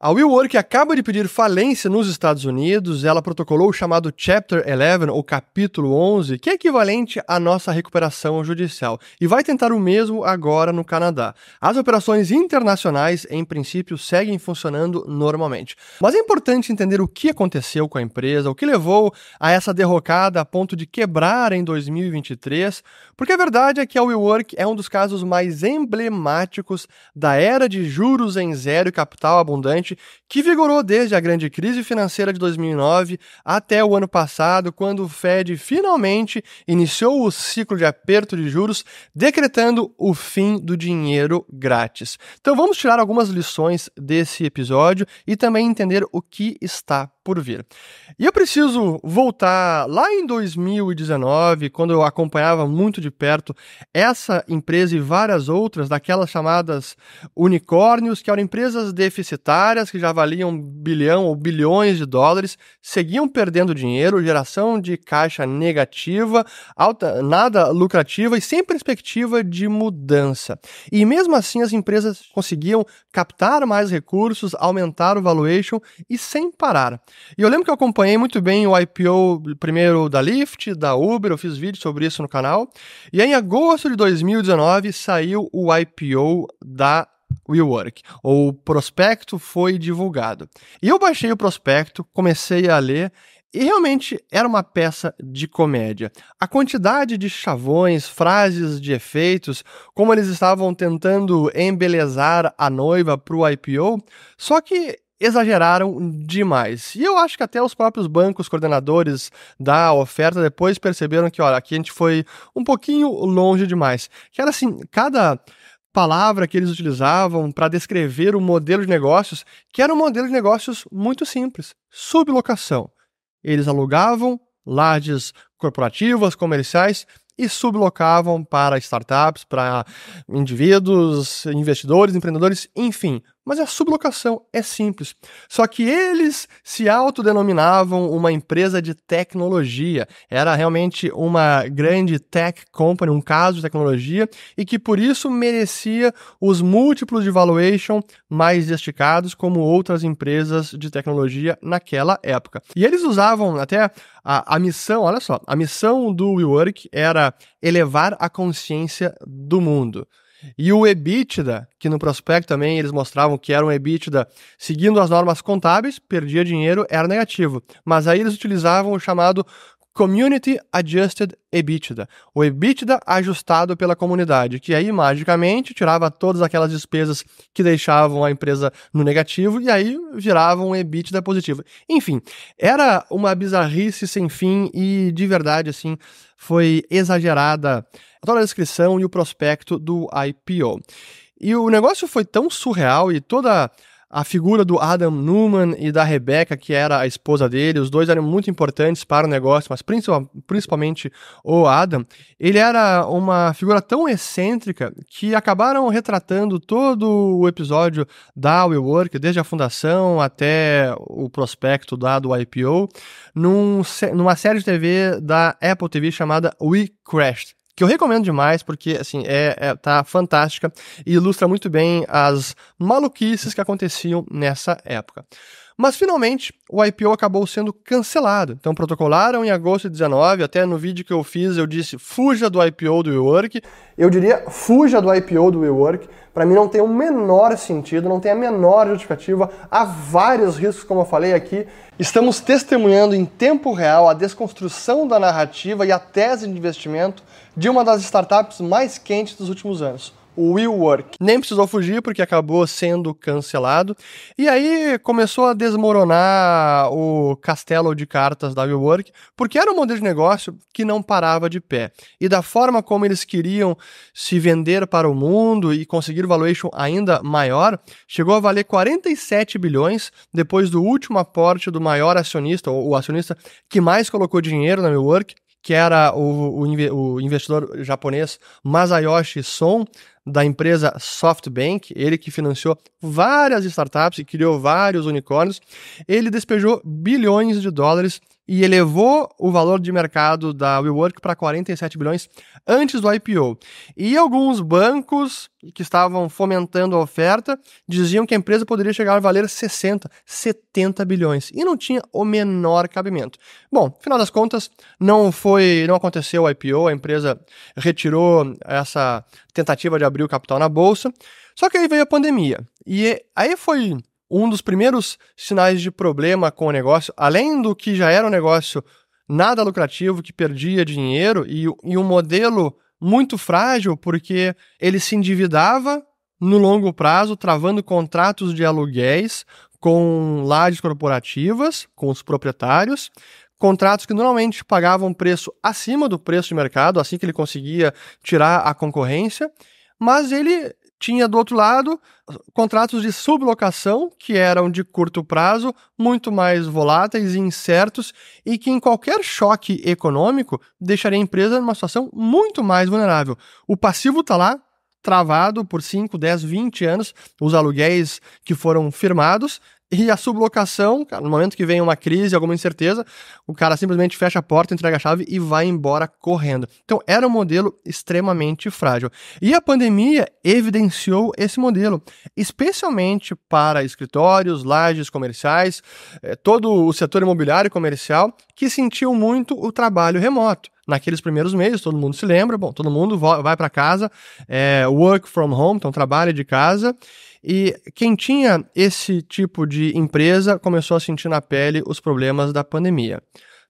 A WeWork acaba de pedir falência nos Estados Unidos, ela protocolou o chamado Chapter 11, ou Capítulo 11, que é equivalente à nossa recuperação judicial, e vai tentar o mesmo agora no Canadá. As operações internacionais, em princípio, seguem funcionando normalmente. Mas é importante entender o que aconteceu com a empresa, o que levou a essa derrocada a ponto de quebrar em 2023, porque a verdade é que a WeWork é um dos casos mais emblemáticos da era de juros em zero e capital abundante que vigorou desde a grande crise financeira de 2009 até o ano passado, quando o Fed finalmente iniciou o ciclo de aperto de juros, decretando o fim do dinheiro grátis. Então vamos tirar algumas lições desse episódio e também entender o que está por vir. E eu preciso voltar lá em 2019, quando eu acompanhava muito de perto essa empresa e várias outras, daquelas chamadas unicórnios, que eram empresas deficitárias, que já valiam bilhão ou bilhões de dólares, seguiam perdendo dinheiro, geração de caixa negativa, alta, nada lucrativa e sem perspectiva de mudança. E mesmo assim as empresas conseguiam captar mais recursos, aumentar o valuation e sem parar. E eu lembro que eu acompanhei muito bem o IPO primeiro da Lyft, da Uber, eu fiz vídeo sobre isso no canal. E em agosto de 2019 saiu o IPO da WeWork, ou o prospecto foi divulgado. E eu baixei o prospecto, comecei a ler e realmente era uma peça de comédia. A quantidade de chavões, frases de efeitos, como eles estavam tentando embelezar a noiva para o IPO, só que exageraram demais. E eu acho que até os próprios bancos coordenadores da oferta depois perceberam que, olha, aqui a gente foi um pouquinho longe demais. Que era assim, cada palavra que eles utilizavam para descrever o modelo de negócios, que era um modelo de negócios muito simples, sublocação. Eles alugavam lajes corporativas, comerciais e sublocavam para startups, para indivíduos, investidores, empreendedores, enfim, mas a sublocação é simples. Só que eles se autodenominavam uma empresa de tecnologia. Era realmente uma grande tech company, um caso de tecnologia, e que por isso merecia os múltiplos de valuation mais esticados como outras empresas de tecnologia naquela época. E eles usavam até a, a missão, olha só, a missão do WeWork era elevar a consciência do mundo. E o EBITDA, que no prospecto também eles mostravam que era um EBITDA seguindo as normas contábeis, perdia dinheiro, era negativo. Mas aí eles utilizavam o chamado Community Adjusted EBITDA, o EBITDA ajustado pela comunidade, que aí magicamente tirava todas aquelas despesas que deixavam a empresa no negativo e aí virava um EBITDA positivo. Enfim, era uma bizarrice sem fim e de verdade assim foi exagerada toda a descrição e o prospecto do IPO. E o negócio foi tão surreal e toda a figura do Adam Newman e da Rebecca, que era a esposa dele, os dois eram muito importantes para o negócio, mas principalmente o Adam, ele era uma figura tão excêntrica que acabaram retratando todo o episódio da WeWork, desde a fundação até o prospecto da do IPO, num, numa série de TV da Apple TV chamada We Crashed que eu recomendo demais, porque, assim, é, é, tá fantástica e ilustra muito bem as maluquices que aconteciam nessa época. Mas finalmente o IPO acabou sendo cancelado. Então protocolaram em agosto de 19, até no vídeo que eu fiz eu disse fuja do IPO do WeWork. Eu diria fuja do IPO do WeWork. Para mim não tem o menor sentido, não tem a menor justificativa. Há vários riscos, como eu falei aqui. Estamos testemunhando em tempo real a desconstrução da narrativa e a tese de investimento de uma das startups mais quentes dos últimos anos o WeWork. Nem precisou fugir porque acabou sendo cancelado. E aí começou a desmoronar o castelo de cartas da WeWork, porque era um modelo de negócio que não parava de pé. E da forma como eles queriam se vender para o mundo e conseguir valuation ainda maior, chegou a valer 47 bilhões depois do último aporte do maior acionista, ou o acionista que mais colocou dinheiro na WeWork, que era o, o, o investidor japonês Masayoshi Son, da empresa SoftBank, ele que financiou várias startups e criou vários unicórnios, ele despejou bilhões de dólares e elevou o valor de mercado da WeWork para 47 bilhões antes do IPO. E alguns bancos que estavam fomentando a oferta diziam que a empresa poderia chegar a valer 60, 70 bilhões e não tinha o menor cabimento. Bom, final das contas, não foi, não aconteceu o IPO, a empresa retirou essa tentativa de abrir o capital na bolsa. Só que aí veio a pandemia. E aí foi um dos primeiros sinais de problema com o negócio, além do que já era um negócio nada lucrativo, que perdia dinheiro e, e um modelo muito frágil, porque ele se endividava no longo prazo, travando contratos de aluguéis com lajes corporativas, com os proprietários, contratos que normalmente pagavam preço acima do preço de mercado, assim que ele conseguia tirar a concorrência, mas ele tinha do outro lado contratos de sublocação, que eram de curto prazo, muito mais voláteis e incertos, e que em qualquer choque econômico deixaria a empresa numa situação muito mais vulnerável. O passivo está lá, travado por 5, 10, 20 anos, os aluguéis que foram firmados, e a sublocação, cara, no momento que vem uma crise, alguma incerteza, o cara simplesmente fecha a porta, entrega a chave e vai embora correndo. Então era um modelo extremamente frágil. E a pandemia evidenciou esse modelo, especialmente para escritórios, lajes comerciais, eh, todo o setor imobiliário comercial que sentiu muito o trabalho remoto naqueles primeiros meses, todo mundo se lembra, bom, todo mundo vai para casa, é, work from home, então trabalha de casa, e quem tinha esse tipo de empresa começou a sentir na pele os problemas da pandemia.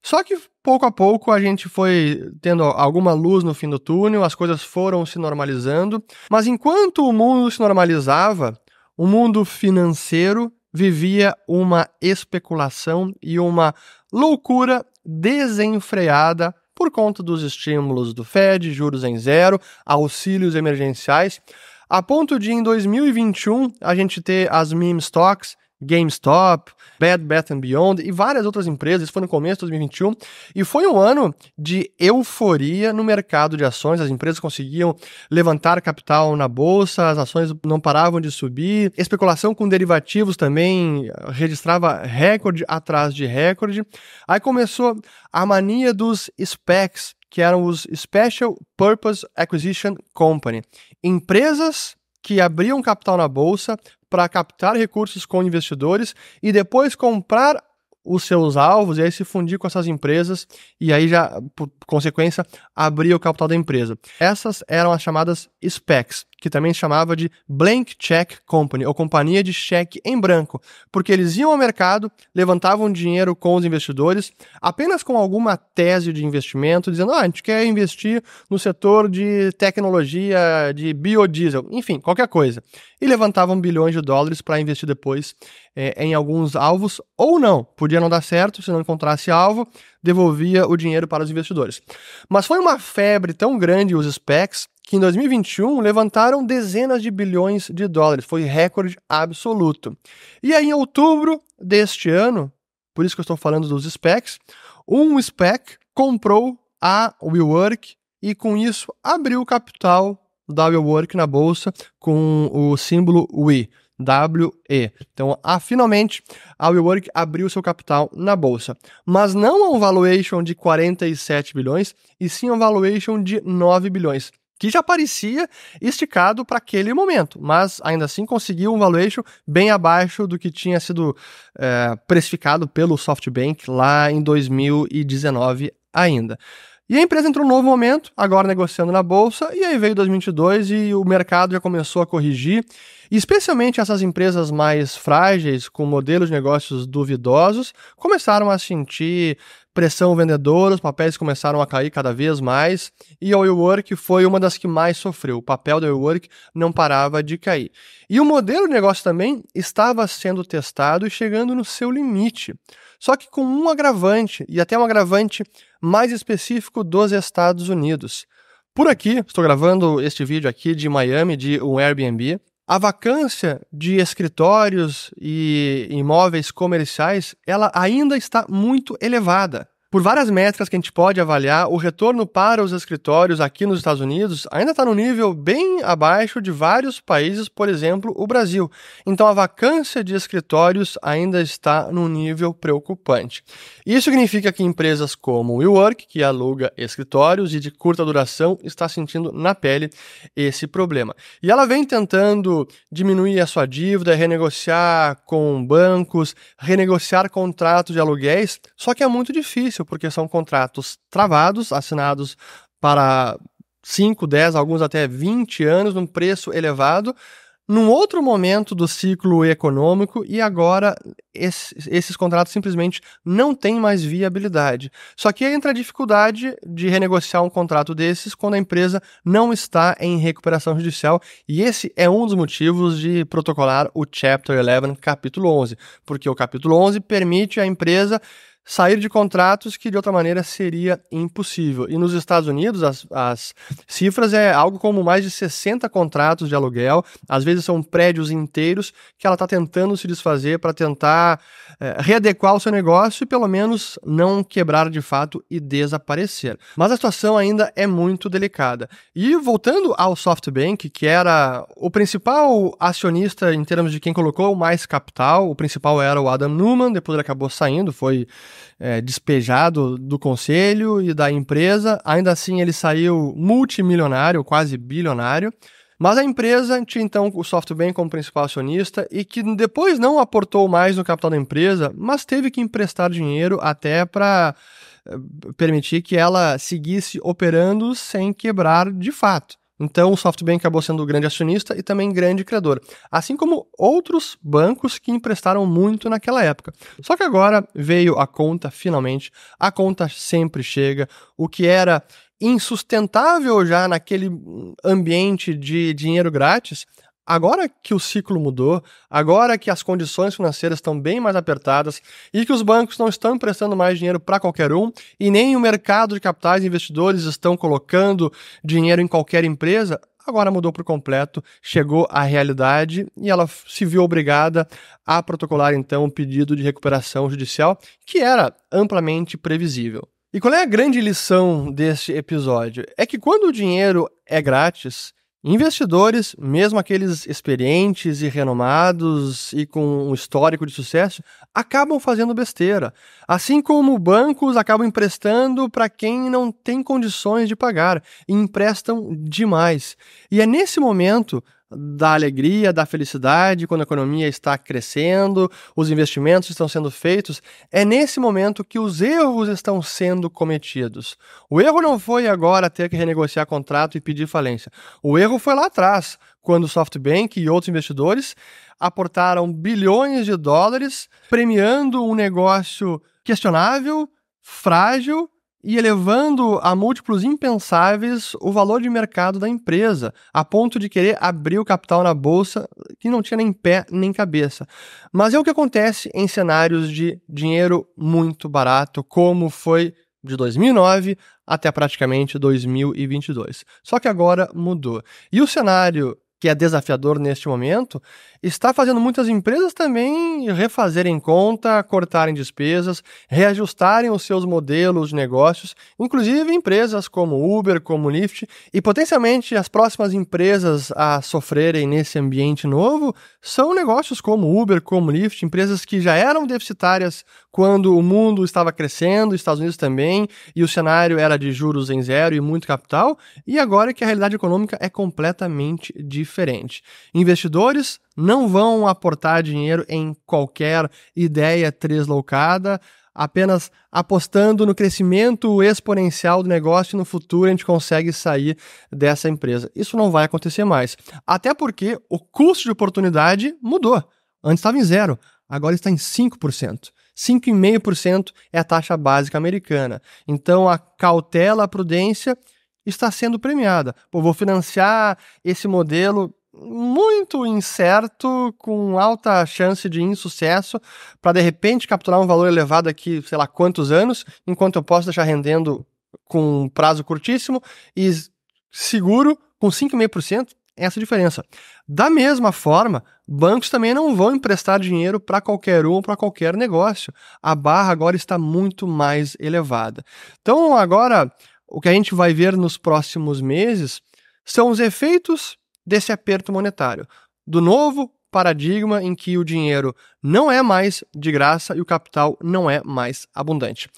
Só que pouco a pouco a gente foi tendo alguma luz no fim do túnel, as coisas foram se normalizando, mas enquanto o mundo se normalizava, o mundo financeiro vivia uma especulação e uma loucura desenfreada por conta dos estímulos do Fed, juros em zero, auxílios emergenciais a ponto de em 2021 a gente ter as meme stocks, GameStop, Bed Bath Beyond e várias outras empresas, foi no começo de 2021, e foi um ano de euforia no mercado de ações, as empresas conseguiam levantar capital na bolsa, as ações não paravam de subir, especulação com derivativos também registrava recorde atrás de recorde, aí começou a mania dos SPACs, que eram os Special Purpose Acquisition Company, empresas que abriam capital na bolsa para captar recursos com investidores e depois comprar os seus alvos e aí se fundir com essas empresas e aí já, por consequência, abrir o capital da empresa. Essas eram as chamadas SPECs que também chamava de Blank Check Company, ou companhia de cheque em branco, porque eles iam ao mercado, levantavam dinheiro com os investidores, apenas com alguma tese de investimento, dizendo: ah, a gente quer investir no setor de tecnologia de biodiesel, enfim, qualquer coisa. E levantavam bilhões de dólares para investir depois é, em alguns alvos, ou não, podia não dar certo se não encontrasse alvo, devolvia o dinheiro para os investidores. Mas foi uma febre tão grande os SPECs que em 2021 levantaram dezenas de bilhões de dólares, foi recorde absoluto. E aí, em outubro deste ano, por isso que eu estou falando dos SPECs, um SPEC comprou a WeWork e com isso abriu o capital da WeWork na bolsa com o símbolo WE. WE. Então, ah, finalmente, a WeWork abriu seu capital na bolsa. Mas não a um valuation de 47 bilhões, e sim a um valuation de 9 bilhões que já parecia esticado para aquele momento, mas ainda assim conseguiu um valuation bem abaixo do que tinha sido é, precificado pelo SoftBank lá em 2019 ainda. E a empresa entrou num novo momento, agora negociando na bolsa, e aí veio 2022 e o mercado já começou a corrigir, especialmente essas empresas mais frágeis, com modelos de negócios duvidosos, começaram a sentir pressão vendedora, os papéis começaram a cair cada vez mais e a WeWork foi uma das que mais sofreu. O papel da WeWork não parava de cair. E o modelo de negócio também estava sendo testado e chegando no seu limite. Só que com um agravante, e até um agravante mais específico dos Estados Unidos. Por aqui, estou gravando este vídeo aqui de Miami, de um Airbnb. A vacância de escritórios e imóveis comerciais, ela ainda está muito elevada. Por várias métricas que a gente pode avaliar, o retorno para os escritórios aqui nos Estados Unidos ainda está no nível bem abaixo de vários países, por exemplo, o Brasil. Então a vacância de escritórios ainda está num nível preocupante. Isso significa que empresas como o WeWork, que aluga escritórios e de curta duração, está sentindo na pele esse problema. E ela vem tentando diminuir a sua dívida, renegociar com bancos, renegociar contratos de aluguéis, só que é muito difícil difícil, porque são contratos travados, assinados para 5, 10, alguns até 20 anos, num preço elevado, num outro momento do ciclo econômico e agora esse, esses contratos simplesmente não têm mais viabilidade. Só que entra a dificuldade de renegociar um contrato desses quando a empresa não está em recuperação judicial e esse é um dos motivos de protocolar o Chapter 11, capítulo 11, porque o capítulo 11 permite à empresa sair de contratos que de outra maneira seria impossível. E nos Estados Unidos, as, as cifras é algo como mais de 60 contratos de aluguel, às vezes são prédios inteiros que ela está tentando se desfazer para tentar é, readequar o seu negócio e pelo menos não quebrar de fato e desaparecer. Mas a situação ainda é muito delicada. E voltando ao SoftBank, que era o principal acionista em termos de quem colocou mais capital, o principal era o Adam Newman, depois ele acabou saindo, foi é, despejado do conselho e da empresa. Ainda assim, ele saiu multimilionário, quase bilionário. Mas a empresa tinha então o SoftBank como principal acionista e que depois não aportou mais no capital da empresa, mas teve que emprestar dinheiro até para é, permitir que ela seguisse operando sem quebrar de fato. Então, o SoftBank acabou sendo grande acionista e também grande credor, assim como outros bancos que emprestaram muito naquela época. Só que agora veio a conta, finalmente, a conta sempre chega, o que era insustentável já naquele ambiente de dinheiro grátis, Agora que o ciclo mudou, agora que as condições financeiras estão bem mais apertadas e que os bancos não estão emprestando mais dinheiro para qualquer um e nem o mercado de capitais investidores estão colocando dinheiro em qualquer empresa, agora mudou por completo, chegou à realidade e ela se viu obrigada a protocolar então um pedido de recuperação judicial que era amplamente previsível. E qual é a grande lição deste episódio? É que quando o dinheiro é grátis, Investidores, mesmo aqueles experientes e renomados e com um histórico de sucesso, acabam fazendo besteira. Assim como bancos acabam emprestando para quem não tem condições de pagar e emprestam demais. E é nesse momento da alegria, da felicidade, quando a economia está crescendo, os investimentos estão sendo feitos, é nesse momento que os erros estão sendo cometidos. O erro não foi agora ter que renegociar contrato e pedir falência. O erro foi lá atrás, quando o SoftBank e outros investidores aportaram bilhões de dólares premiando um negócio questionável, frágil e elevando a múltiplos impensáveis o valor de mercado da empresa, a ponto de querer abrir o capital na bolsa que não tinha nem pé nem cabeça. Mas é o que acontece em cenários de dinheiro muito barato, como foi de 2009 até praticamente 2022. Só que agora mudou. E o cenário que é desafiador neste momento, está fazendo muitas empresas também refazerem conta, cortarem despesas, reajustarem os seus modelos de negócios, inclusive empresas como Uber, como Lyft, e potencialmente as próximas empresas a sofrerem nesse ambiente novo são negócios como Uber, como Lyft, empresas que já eram deficitárias quando o mundo estava crescendo, Estados Unidos também, e o cenário era de juros em zero e muito capital, e agora que a realidade econômica é completamente diferente. Investidores não vão aportar dinheiro em qualquer ideia tresloucada, apenas apostando no crescimento exponencial do negócio e no futuro a gente consegue sair dessa empresa. Isso não vai acontecer mais. Até porque o custo de oportunidade mudou. Antes estava em zero, agora está em 5%. 5,5% é a taxa básica americana. Então a cautela, a prudência está sendo premiada. Pô, vou financiar esse modelo muito incerto, com alta chance de insucesso, para de repente capturar um valor elevado aqui, sei lá quantos anos, enquanto eu posso deixar rendendo com um prazo curtíssimo e seguro com 5,5%. Essa diferença. Da mesma forma, bancos também não vão emprestar dinheiro para qualquer um, para qualquer negócio. A barra agora está muito mais elevada. Então, agora, o que a gente vai ver nos próximos meses são os efeitos desse aperto monetário. Do novo paradigma em que o dinheiro não é mais de graça e o capital não é mais abundante.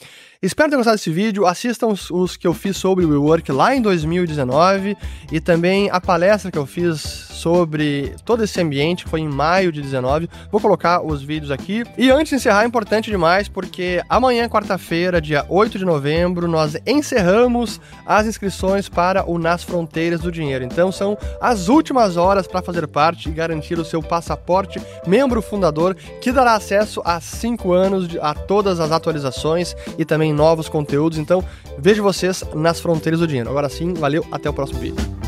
Espero ter gostado desse vídeo. Assistam os, os, que eu fiz sobre o WeWork lá em 2019 e também a palestra que eu fiz sobre todo esse ambiente, que foi em maio de 19. Vou colocar os vídeos aqui. E antes de encerrar, é importante demais porque amanhã, quarta-feira, dia 8 de novembro, nós encerramos as inscrições para o Nas Fronteiras do Dinheiro. Então são as últimas horas para fazer parte e garantir o seu passaporte membro fundador que dará acesso a cinco anos de, a todas as atualizações e também novos conteúdos. Então, vejo vocês nas fronteiras do dinheiro. Agora sim, valeu, até o próximo vídeo.